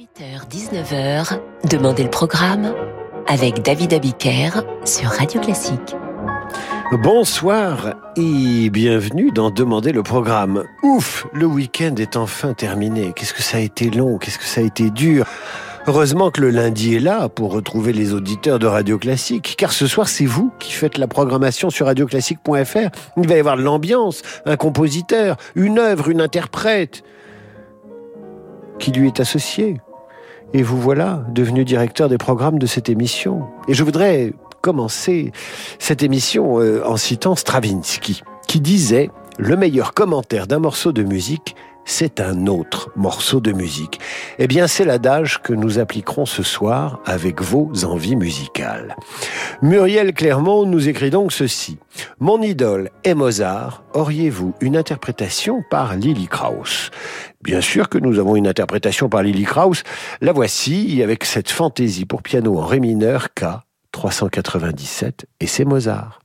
18h-19h, Demandez le programme avec David Abiker sur Radio Classique. Bonsoir et bienvenue dans Demander le programme. Ouf, le week-end est enfin terminé. Qu'est-ce que ça a été long, qu'est-ce que ça a été dur. Heureusement que le lundi est là pour retrouver les auditeurs de Radio Classique, car ce soir c'est vous qui faites la programmation sur radioclassique.fr. Il va y avoir de l'ambiance, un compositeur, une œuvre, une interprète qui lui est associé. Et vous voilà devenu directeur des programmes de cette émission. Et je voudrais commencer cette émission euh, en citant Stravinsky, qui disait Le meilleur commentaire d'un morceau de musique, c'est un autre morceau de musique. Eh bien, c'est l'adage que nous appliquerons ce soir avec vos envies musicales. Muriel Clermont nous écrit donc ceci. Mon idole est Mozart. Auriez-vous une interprétation par Lily Krauss? Bien sûr que nous avons une interprétation par Lily Krauss. La voici avec cette fantaisie pour piano en ré mineur K 397 et c'est Mozart.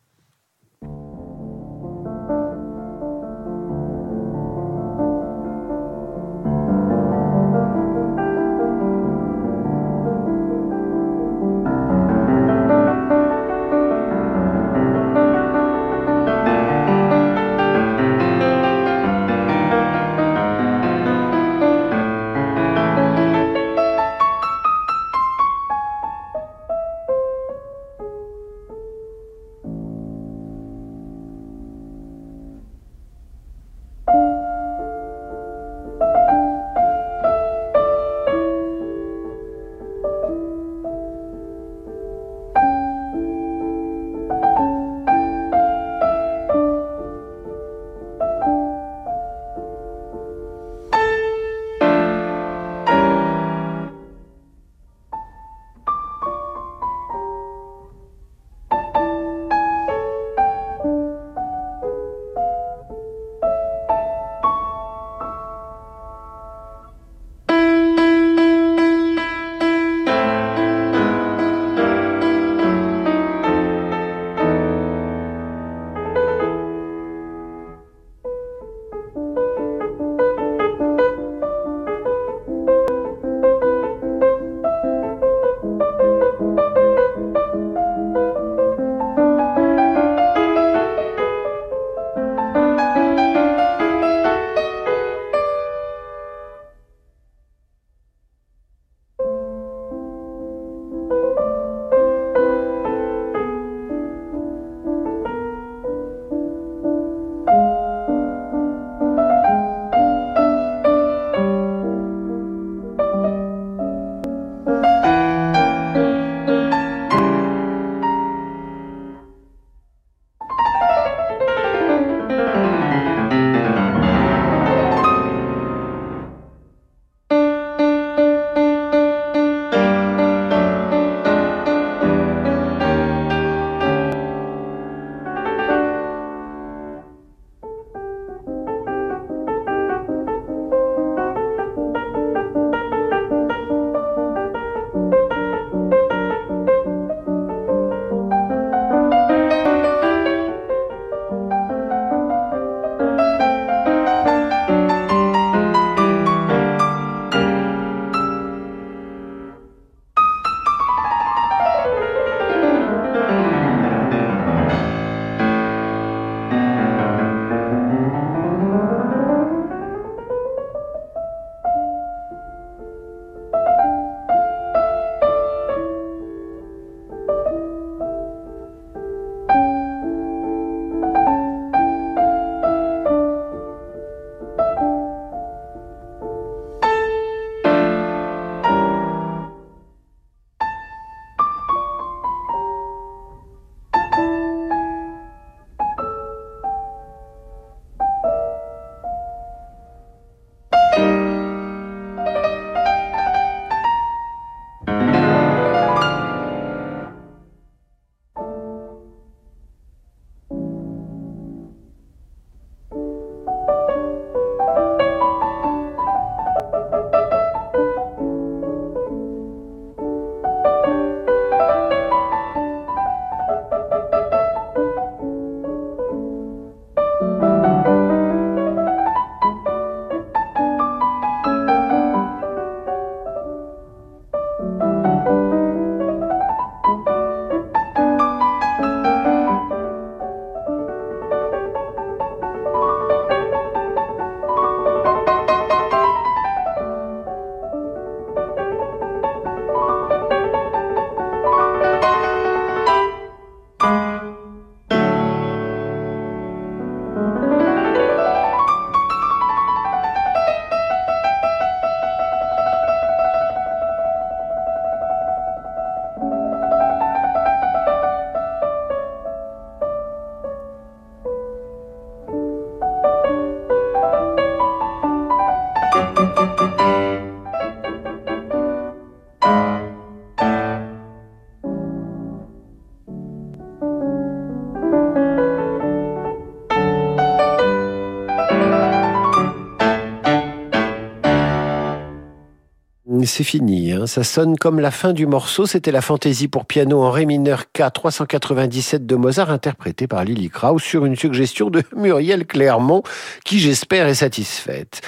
C'est fini. Hein. Ça sonne comme la fin du morceau. C'était la fantaisie pour piano en ré mineur K 397 de Mozart, interprétée par Lily Krauss sur une suggestion de Muriel Clermont, qui j'espère est satisfaite.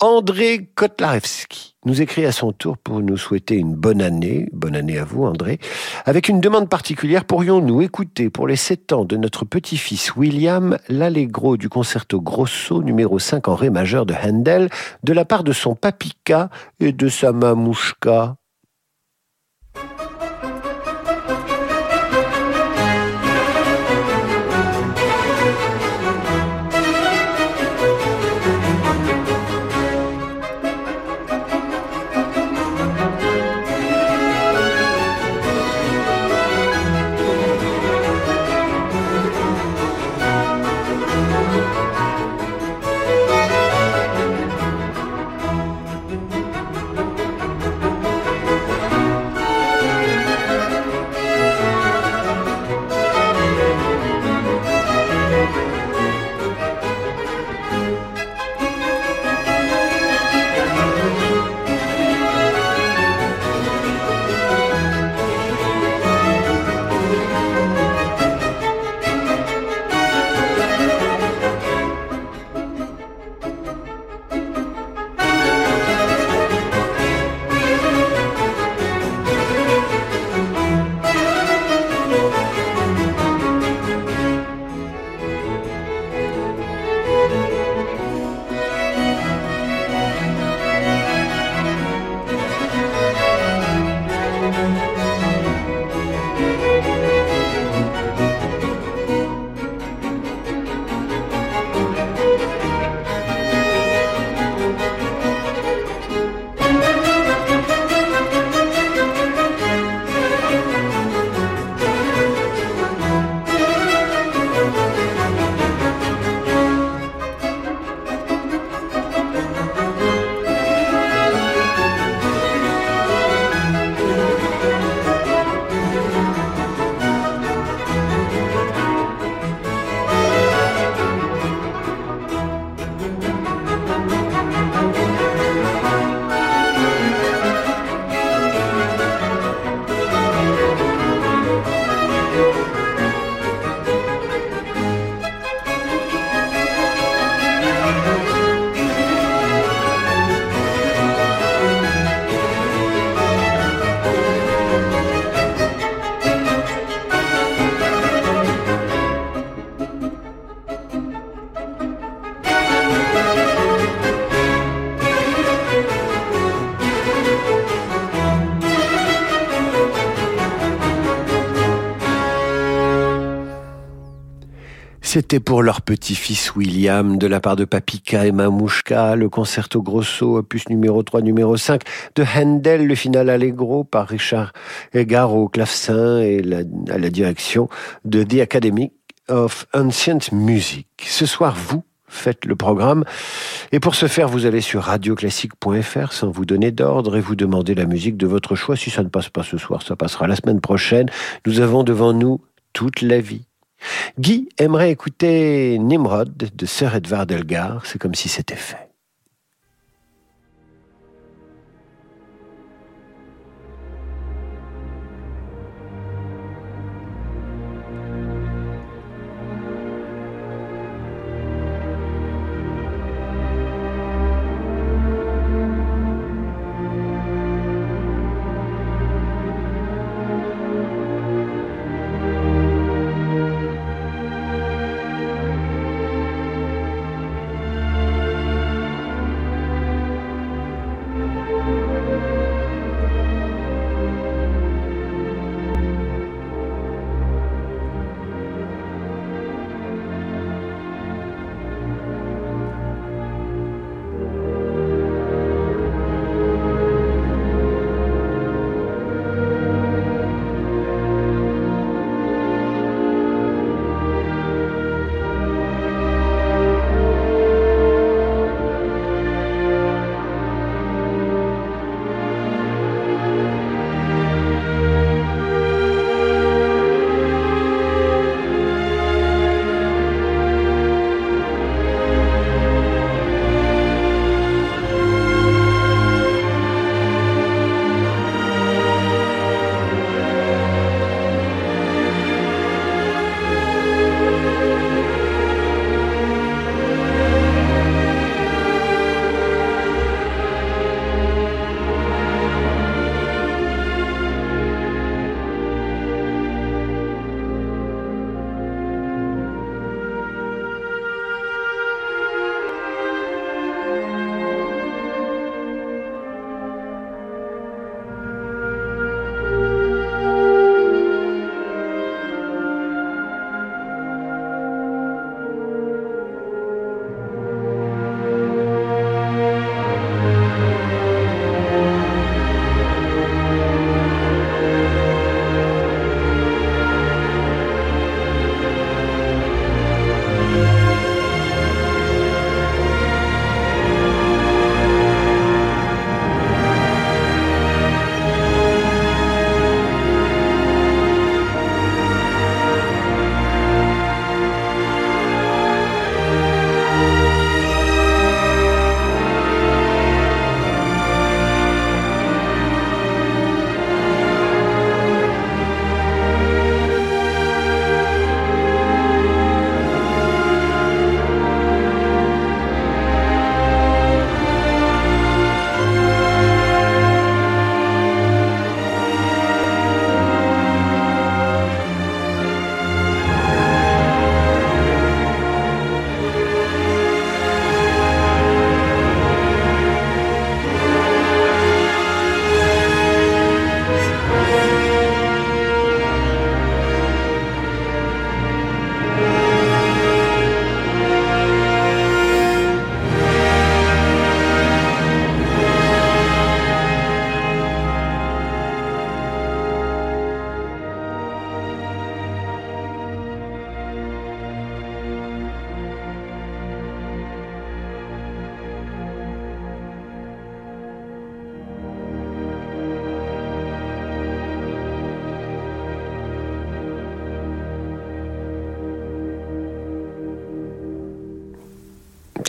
André Kotlarewski nous écrit à son tour pour nous souhaiter une bonne année, bonne année à vous André, avec une demande particulière, pourrions-nous écouter pour les 7 ans de notre petit-fils William l'allegro du concerto grosso numéro 5 en ré majeur de Handel de la part de son papika et de sa mamouchka? C'était pour leur petit-fils William, de la part de Papika et Mamouchka, le concerto grosso, opus numéro 3, numéro 5, de Handel, le final allegro par Richard Egar au clavecin et à la direction de The Academy of Ancient Music. Ce soir, vous faites le programme. Et pour ce faire, vous allez sur radioclassique.fr sans vous donner d'ordre et vous demandez la musique de votre choix. Si ça ne passe pas ce soir, ça passera la semaine prochaine. Nous avons devant nous toute la vie. Guy aimerait écouter Nimrod de Sir Edvard Elgar, c'est comme si c'était fait.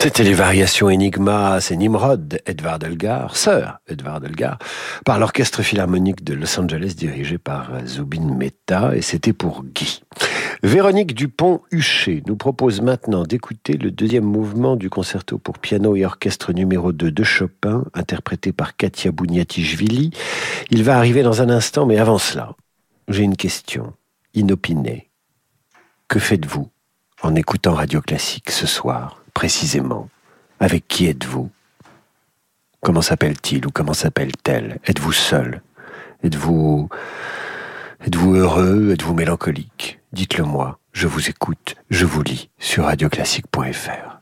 C'était les variations Enigma, c'est Nimrod, Edvard Elgar, sœur Edvard Elgar, par l'orchestre philharmonique de Los Angeles dirigé par Zubin Mehta, et c'était pour Guy. Véronique Dupont-Huchet nous propose maintenant d'écouter le deuxième mouvement du concerto pour piano et orchestre numéro 2 de Chopin, interprété par Katia Bouniatichvili. Il va arriver dans un instant, mais avant cela, j'ai une question inopinée. Que faites-vous en écoutant Radio Classique ce soir? Précisément. Avec qui êtes-vous? Comment s'appelle-t-il ou comment s'appelle-t-elle? Êtes-vous seul? Êtes-vous êtes-vous heureux? Êtes-vous mélancolique? Dites-le moi, je vous écoute, je vous lis sur radioclassique.fr.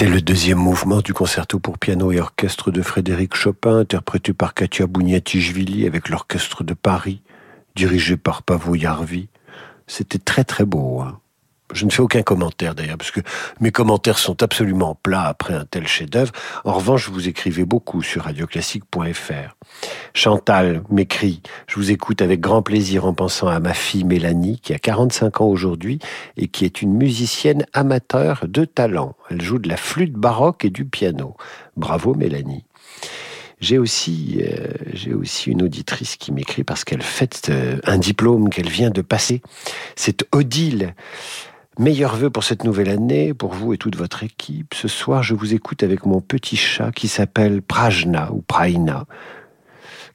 C'était le deuxième mouvement du concerto pour piano et orchestre de Frédéric Chopin, interprété par Katia Bouniatichvili avec l'orchestre de Paris, dirigé par Pavo Yarvi. C'était très très beau. Hein. Je ne fais aucun commentaire d'ailleurs, parce que mes commentaires sont absolument plats après un tel chef-d'œuvre. En revanche, vous écrivez beaucoup sur radioclassique.fr. Chantal m'écrit Je vous écoute avec grand plaisir en pensant à ma fille Mélanie, qui a 45 ans aujourd'hui et qui est une musicienne amateur de talent. Elle joue de la flûte baroque et du piano. Bravo Mélanie. J'ai aussi, euh, aussi une auditrice qui m'écrit parce qu'elle fête euh, un diplôme qu'elle vient de passer. C'est Odile. Meilleurs vœux pour cette nouvelle année, pour vous et toute votre équipe. Ce soir, je vous écoute avec mon petit chat qui s'appelle Prajna ou Praina,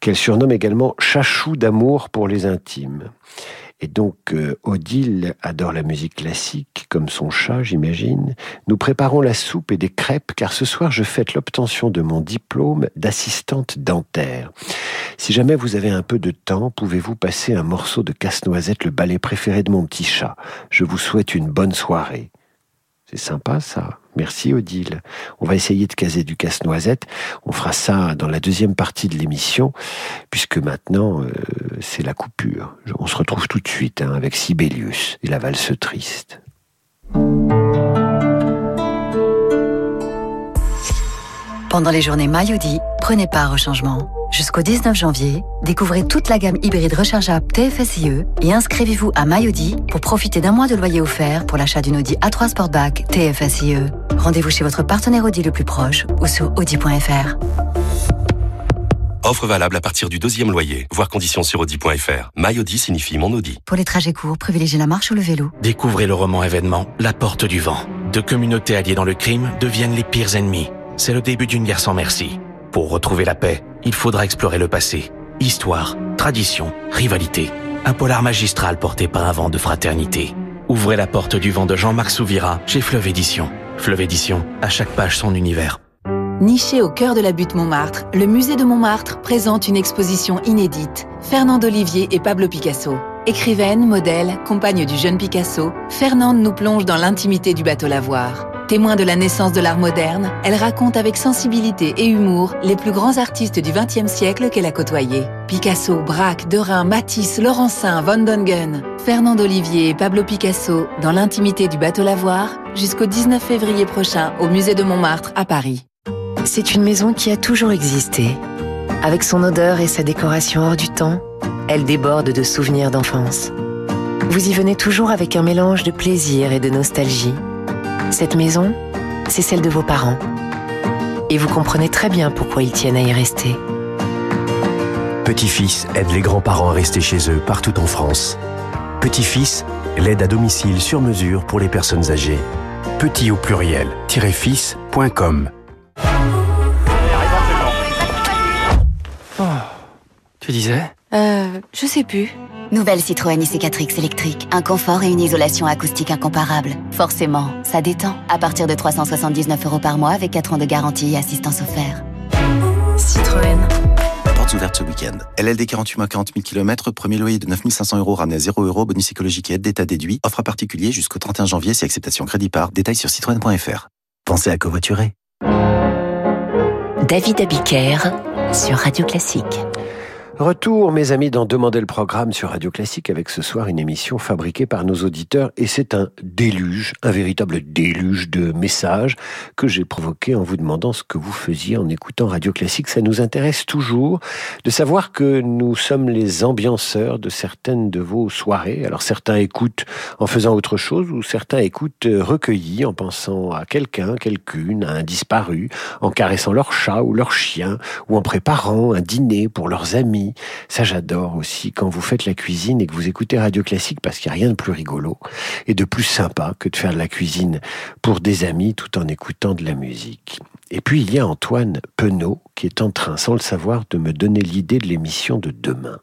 qu'elle surnomme également Chachou d'amour pour les intimes. Et donc, euh, Odile adore la musique classique, comme son chat, j'imagine. Nous préparons la soupe et des crêpes, car ce soir, je fête l'obtention de mon diplôme d'assistante dentaire. Si jamais vous avez un peu de temps, pouvez-vous passer un morceau de casse-noisette, le ballet préféré de mon petit chat? Je vous souhaite une bonne soirée. C'est sympa, ça. Merci Odile. On va essayer de caser du casse-noisette. On fera ça dans la deuxième partie de l'émission, puisque maintenant euh, c'est la coupure. On se retrouve tout de suite hein, avec Sibelius et la valse triste. Pendant les journées Mayodi, prenez part au changement. Jusqu'au 19 janvier, découvrez toute la gamme hybride rechargeable TFSIe et inscrivez-vous à MyAudi pour profiter d'un mois de loyer offert pour l'achat d'une Audi A3 Sportback TFSIe. Rendez-vous chez votre partenaire Audi le plus proche ou sur audi.fr. Offre valable à partir du deuxième loyer. Voir conditions sur Audi.fr. MyAudi signifie mon Audi. Pour les trajets courts, privilégiez la marche ou le vélo. Découvrez le roman événement La Porte du Vent. Deux communautés alliées dans le crime deviennent les pires ennemis. C'est le début d'une guerre sans merci. Pour retrouver la paix, il faudra explorer le passé. Histoire, tradition, rivalité. Un polar magistral porté par un vent de fraternité. Ouvrez la porte du vent de Jean-Marc Souvira chez Fleuve Édition. Fleuve Édition, à chaque page son univers. Niché au cœur de la butte Montmartre, le musée de Montmartre présente une exposition inédite. Fernande Olivier et Pablo Picasso. Écrivaine, modèle, compagne du jeune Picasso, Fernande nous plonge dans l'intimité du bateau lavoir. Témoin de la naissance de l'art moderne, elle raconte avec sensibilité et humour les plus grands artistes du XXe siècle qu'elle a côtoyés. Picasso, Braque, Derain, Matisse, Laurencin, Van Dongen, Fernand Olivier et Pablo Picasso dans l'intimité du bateau lavoir jusqu'au 19 février prochain au musée de Montmartre à Paris. C'est une maison qui a toujours existé. Avec son odeur et sa décoration hors du temps, elle déborde de souvenirs d'enfance. Vous y venez toujours avec un mélange de plaisir et de nostalgie cette maison, c'est celle de vos parents. Et vous comprenez très bien pourquoi ils tiennent à y rester. Petit-fils aide les grands-parents à rester chez eux partout en France. Petit-fils, l'aide à domicile sur mesure pour les personnes âgées. Petit au pluriel, fils.com. Oh, tu disais? Euh, je sais plus. Nouvelle Citroën IC4X électrique. Un confort et une isolation acoustique incomparable. Forcément, ça détend. À partir de 379 euros par mois avec 4 ans de garantie et assistance offerte. Citroën. Portes ouvertes ce week-end. LLD 48 mois 40 000 km, premier loyer de 9500 euros ramené à 0 euros, bonus écologique et aide d'État déduit. Offre à particulier jusqu'au 31 janvier si acceptation crédit par. Détails sur citroën.fr. Pensez à covoiturer. David Abiker sur Radio Classique. Retour, mes amis, dans Demander le programme sur Radio Classique avec ce soir une émission fabriquée par nos auditeurs et c'est un déluge, un véritable déluge de messages que j'ai provoqué en vous demandant ce que vous faisiez en écoutant Radio Classique. Ça nous intéresse toujours de savoir que nous sommes les ambianceurs de certaines de vos soirées. Alors certains écoutent en faisant autre chose ou certains écoutent recueillis en pensant à quelqu'un, quelqu'une, à un disparu, en caressant leur chat ou leur chien ou en préparant un dîner pour leurs amis ça, j'adore aussi quand vous faites la cuisine et que vous écoutez Radio Classique parce qu'il n'y a rien de plus rigolo et de plus sympa que de faire de la cuisine pour des amis tout en écoutant de la musique. Et puis il y a Antoine Penaud qui est en train, sans le savoir, de me donner l'idée de l'émission de demain.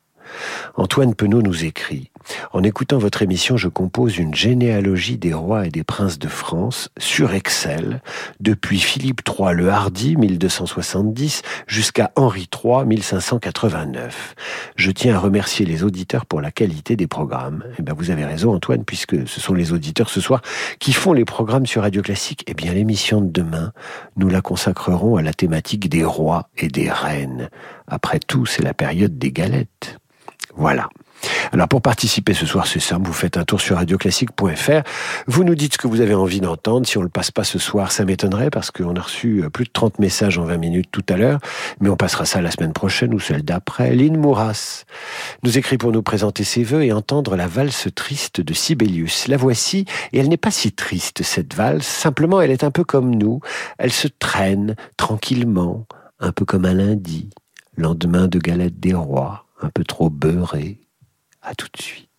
Antoine Penaud nous écrit En écoutant votre émission, je compose une généalogie des rois et des princes de France sur Excel, depuis Philippe III le Hardi, 1270, jusqu'à Henri III, 1589. Je tiens à remercier les auditeurs pour la qualité des programmes. Eh bien, vous avez raison, Antoine, puisque ce sont les auditeurs ce soir qui font les programmes sur Radio Classique. Eh bien, l'émission de demain, nous la consacrerons à la thématique des rois et des reines. Après tout, c'est la période des galettes. Voilà. Alors pour participer ce soir, c'est simple, vous faites un tour sur radioclassique.fr, vous nous dites ce que vous avez envie d'entendre, si on le passe pas ce soir, ça m'étonnerait parce qu'on a reçu euh, plus de 30 messages en 20 minutes tout à l'heure, mais on passera ça la semaine prochaine ou celle d'après. Lynn Mouras nous écrit pour nous présenter ses voeux et entendre la valse triste de Sibelius. La voici, et elle n'est pas si triste cette valse, simplement elle est un peu comme nous, elle se traîne tranquillement, un peu comme un lundi, lendemain de galette des rois, un peu trop beurré, à tout de suite.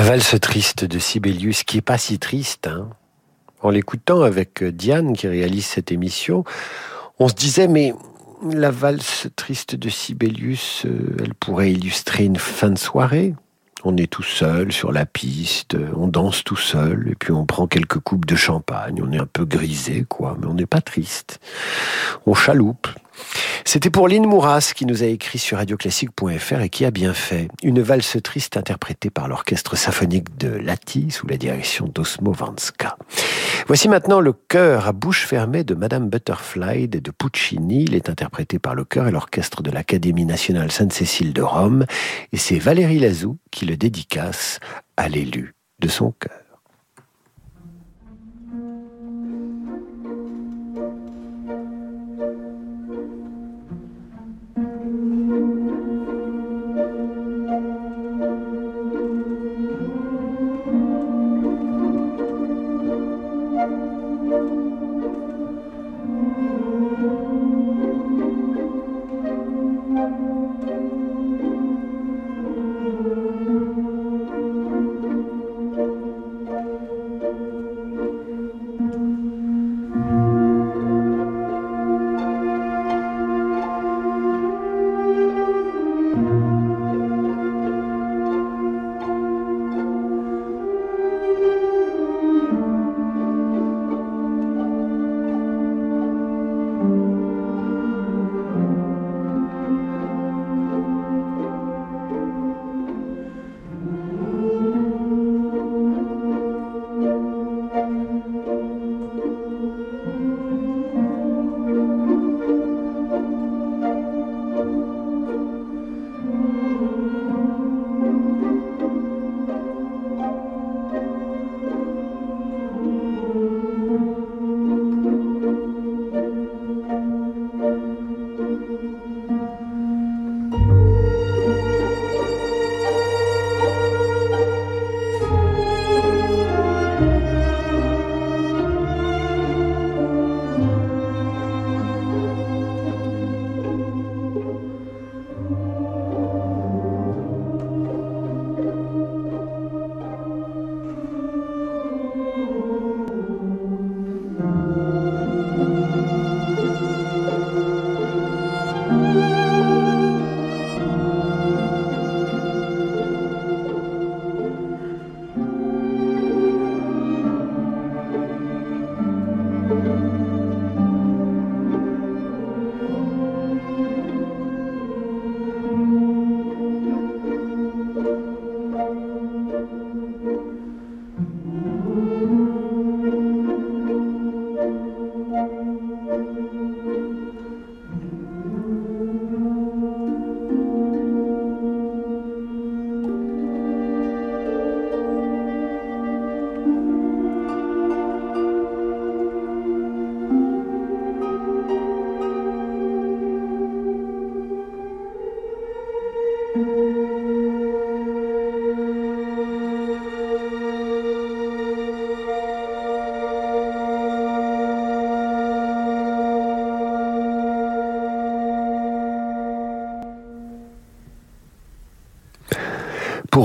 La valse triste de Sibelius, qui est pas si triste. Hein. En l'écoutant avec Diane, qui réalise cette émission, on se disait, mais la valse triste de Sibelius, euh, elle pourrait illustrer une fin de soirée. On est tout seul sur la piste, on danse tout seul, et puis on prend quelques coupes de champagne. On est un peu grisé, quoi, mais on n'est pas triste. On chaloupe. C'était pour Lynn Mouras qui nous a écrit sur radioclassique.fr et qui a bien fait. Une valse triste interprétée par l'orchestre symphonique de Lati sous la direction d'Osmo Vanska. Voici maintenant le chœur à bouche fermée de Madame Butterfly de Puccini. Il est interprété par le chœur et l'orchestre de l'Académie nationale Sainte-Cécile de Rome et c'est Valérie Lazou qui le dédicace à l'élu de son cœur.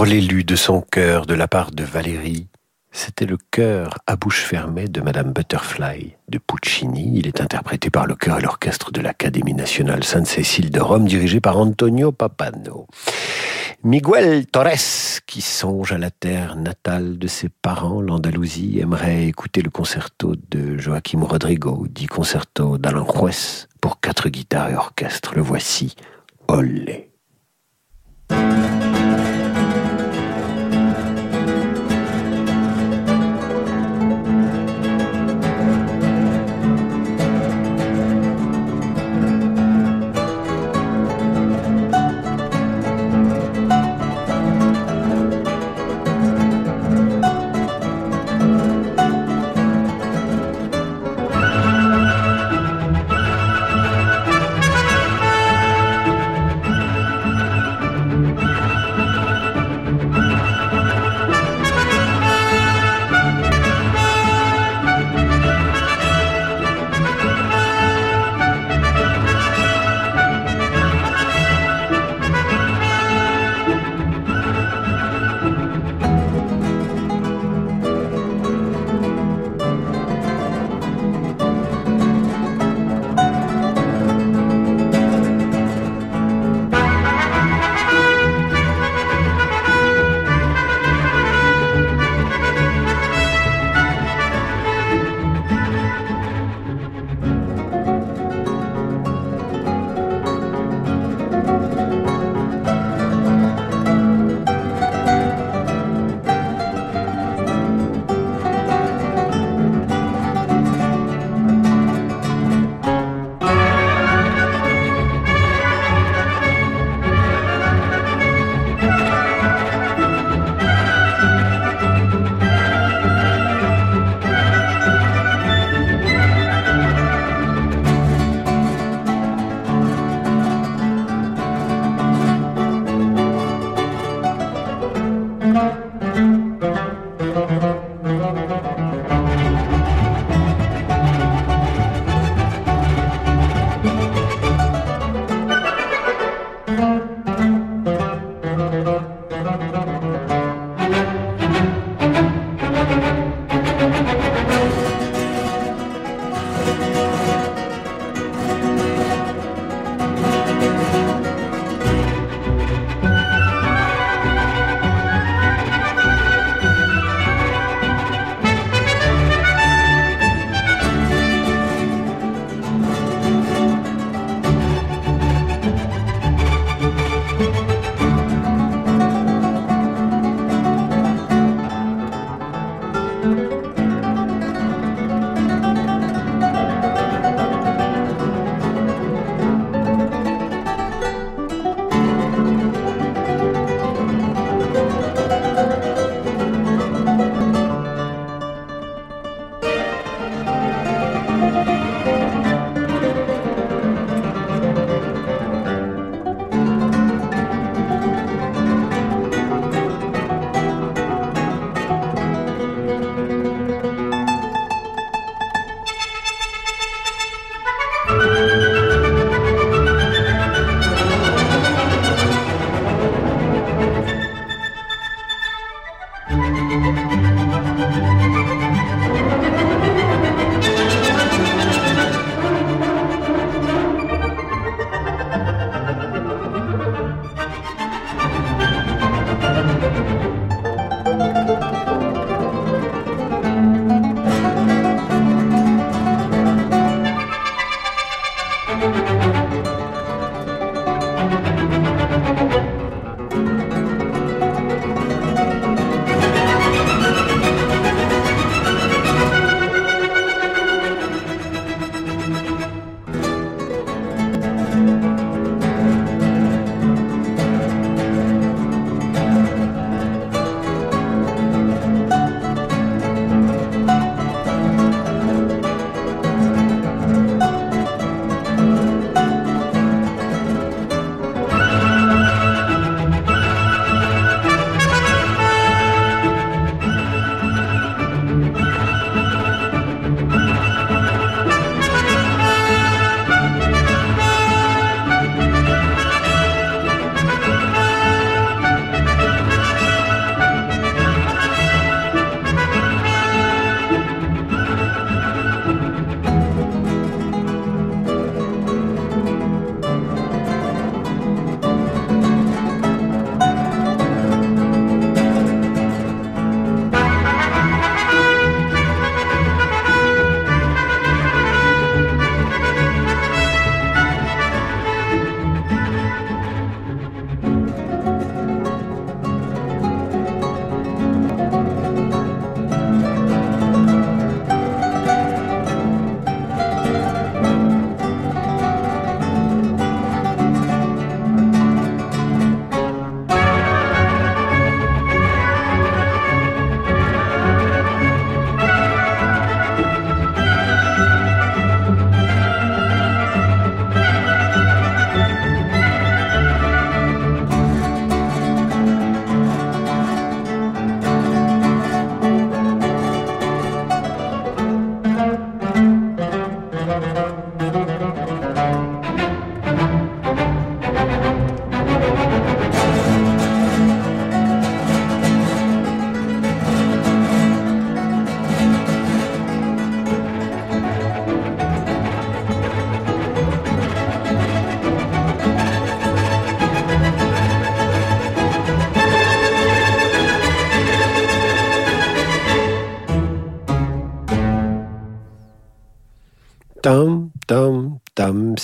L'élu de son cœur de la part de Valérie, c'était le cœur à bouche fermée de Madame Butterfly de Puccini. Il est interprété par le chœur et l'orchestre de l'Académie nationale Sainte-Cécile de Rome, dirigé par Antonio Papano. Miguel Torres, qui songe à la terre natale de ses parents, l'Andalousie, aimerait écouter le concerto de Joaquim Rodrigo, dit concerto d'Alain Juez, pour quatre guitares et orchestre. Le voici, Olé.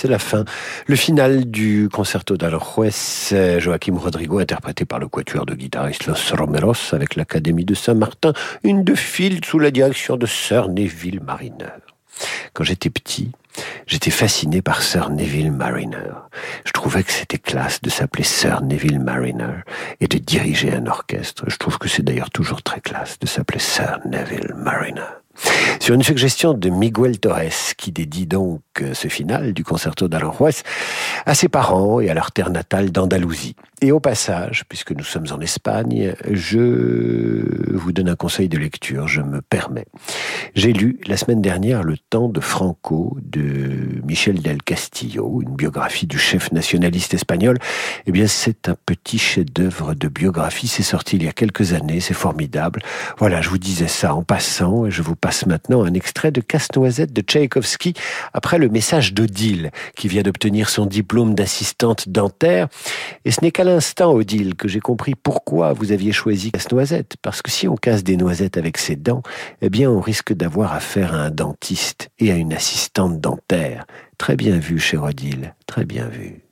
C'est la fin. Le final du concerto d'Aranjuez, Joaquim Rodrigo, interprété par le quatuor de guitaristes Los Romeros avec l'Académie de Saint-Martin, une de fil sous la direction de Sir Neville Mariner. Quand j'étais petit, J'étais fasciné par Sir Neville Mariner. Je trouvais que c'était classe de s'appeler Sir Neville Mariner et de diriger un orchestre. Je trouve que c'est d'ailleurs toujours très classe de s'appeler Sir Neville Mariner. Sur une suggestion de Miguel Torres, qui dédie donc euh, ce final du concerto d'Aranjuez à ses parents et à leur terre natale d'Andalousie. Et au passage, puisque nous sommes en Espagne, je vous donne un conseil de lecture, je me permets. J'ai lu la semaine dernière Le temps de Franco de Michel del Castillo, une biographie du chef nationaliste espagnol. Eh bien, c'est un petit chef-d'œuvre de biographie, c'est sorti il y a quelques années, c'est formidable. Voilà, je vous disais ça en passant et je vous passe maintenant un extrait de Casse-Noisette de Tchaïkovski après le message d'Odile qui vient d'obtenir son diplôme d'assistante dentaire. Et ce n'est qu'à l'instant, Odile, que j'ai compris pourquoi vous aviez choisi Casse-Noisette. Parce que si on casse des noisettes avec ses dents, eh bien on risque d'avoir affaire à un dentiste et à une assistante dentaire. Très bien vu, cher Odile, très bien vu.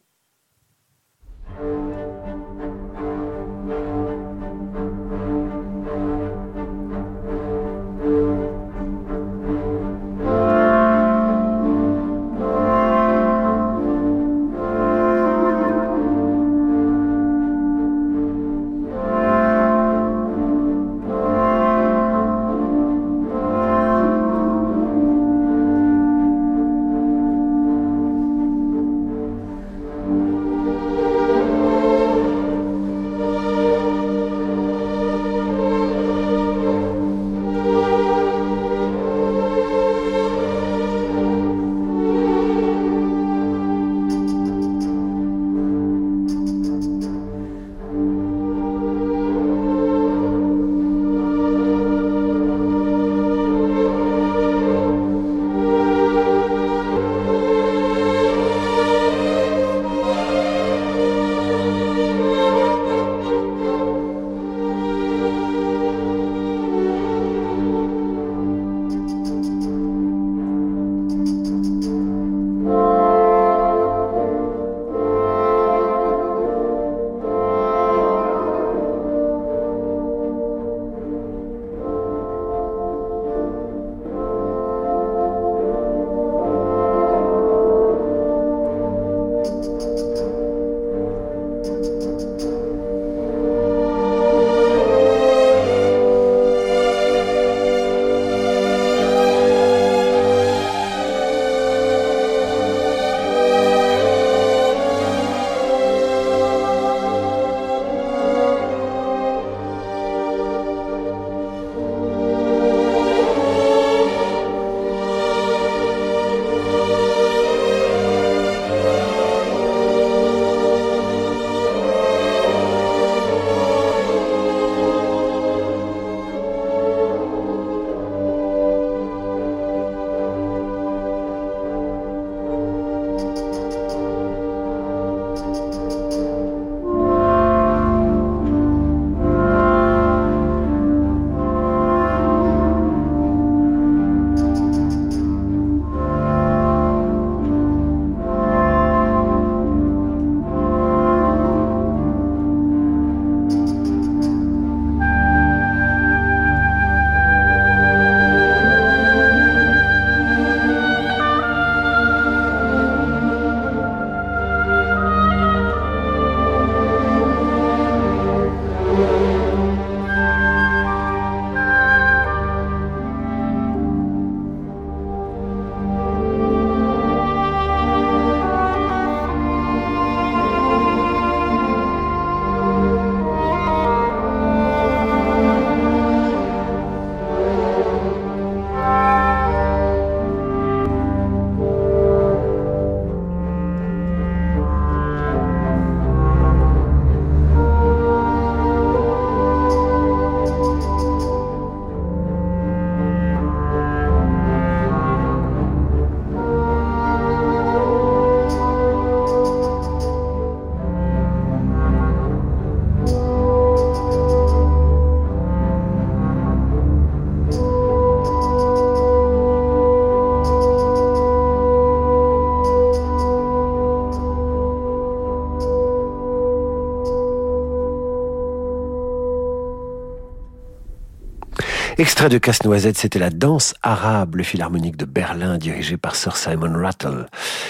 Extrait de Casse-Noisette, c'était la danse arabe, le philharmonique de Berlin dirigé par Sir Simon Rattle.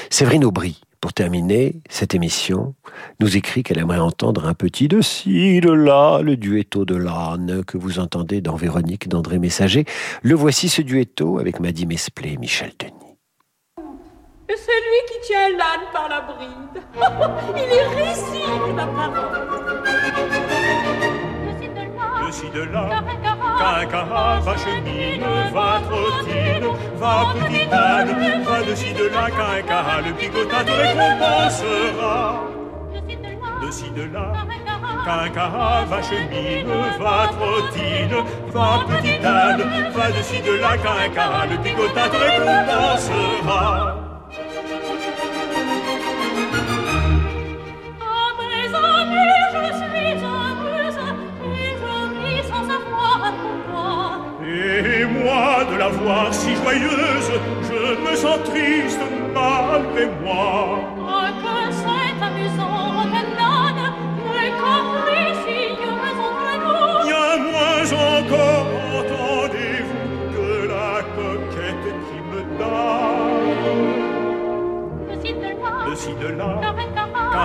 Séverine Aubry, pour terminer cette émission, nous écrit qu'elle aimerait entendre un petit de ci, de là, le duetto de l'âne que vous entendez dans Véronique d'André Messager. Le voici ce duetto avec Maddy Mesplé et Michel Denis. C'est lui qui tient l'âne par la bride. Il est risible, ma parole. De de là, Caca, va chemine, va trottine, va petite âne, va de ci de là, caca, le picotin te récompensera. De ci de là, caca, va chemine, va trottine, va petite âne, va de ci de là, caca, le picotin te récompensera. La voir si joyeuse, je me sens triste malgré moi.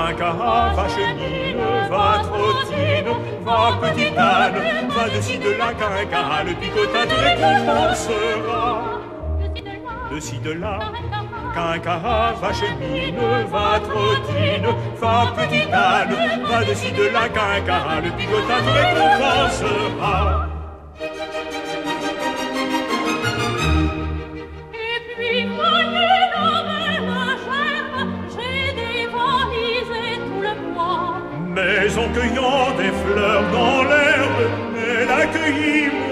Caca, va chenille, va trottine, va petite âne, va de de là, caca, le picotin te récompensera. De ci de là, caca, va chenille, va trottine, va petite âne, va de ci de là, caca, le picotin te récompensera. Cueillant des fleurs dans l'herbe, elle accueillit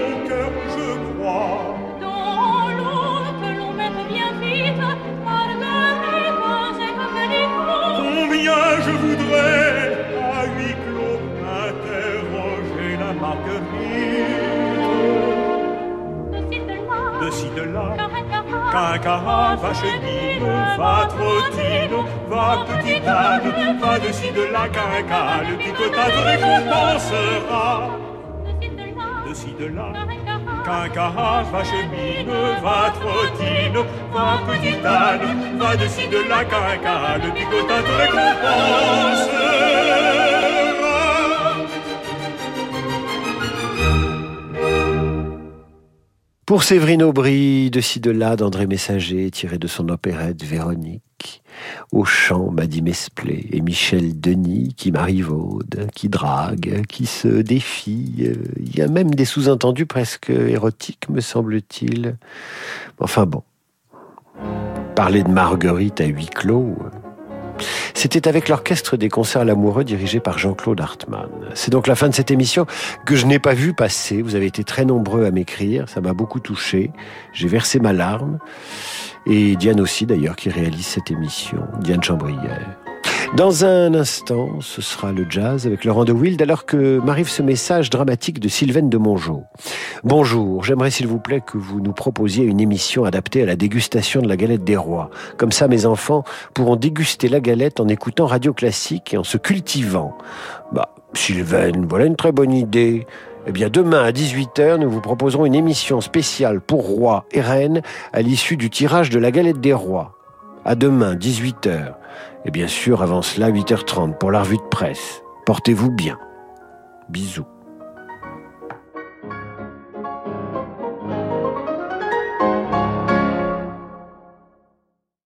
caca, va chenille, va trottine, va petite âne, va de ci de là, caca, le picotin te récompensera. de ci de là, caca, va chemine, va trottine, va petite âne, va de ci de là, caca, le picotin te récompensera. Pour Séverine Aubry, de ci de là, d'André Messager, tiré de son opérette Véronique, au chant Maddy Mesplé et Michel Denis qui marivaude, qui drague, qui se défie. Il y a même des sous-entendus presque érotiques, me semble-t-il. Enfin bon. Parler de Marguerite à huis clos. C'était avec l'orchestre des concerts l'amoureux dirigé par Jean-Claude Hartmann. C'est donc la fin de cette émission que je n'ai pas vu passer. Vous avez été très nombreux à m'écrire, ça m'a beaucoup touché. J'ai versé ma larme. Et Diane aussi d'ailleurs qui réalise cette émission, Diane Chambrière. Dans un instant, ce sera le jazz avec Laurent de Wild, alors que m'arrive ce message dramatique de Sylvaine de Mongeau. Bonjour, j'aimerais s'il vous plaît que vous nous proposiez une émission adaptée à la dégustation de la galette des rois. Comme ça, mes enfants pourront déguster la galette en écoutant Radio Classique et en se cultivant. Bah, Sylvaine, voilà une très bonne idée. Eh bien, demain à 18h, nous vous proposerons une émission spéciale pour rois et reines à l'issue du tirage de la galette des rois. À demain, 18h. Et bien sûr, avant cela, 8h30 pour la revue de presse. Portez-vous bien. Bisous.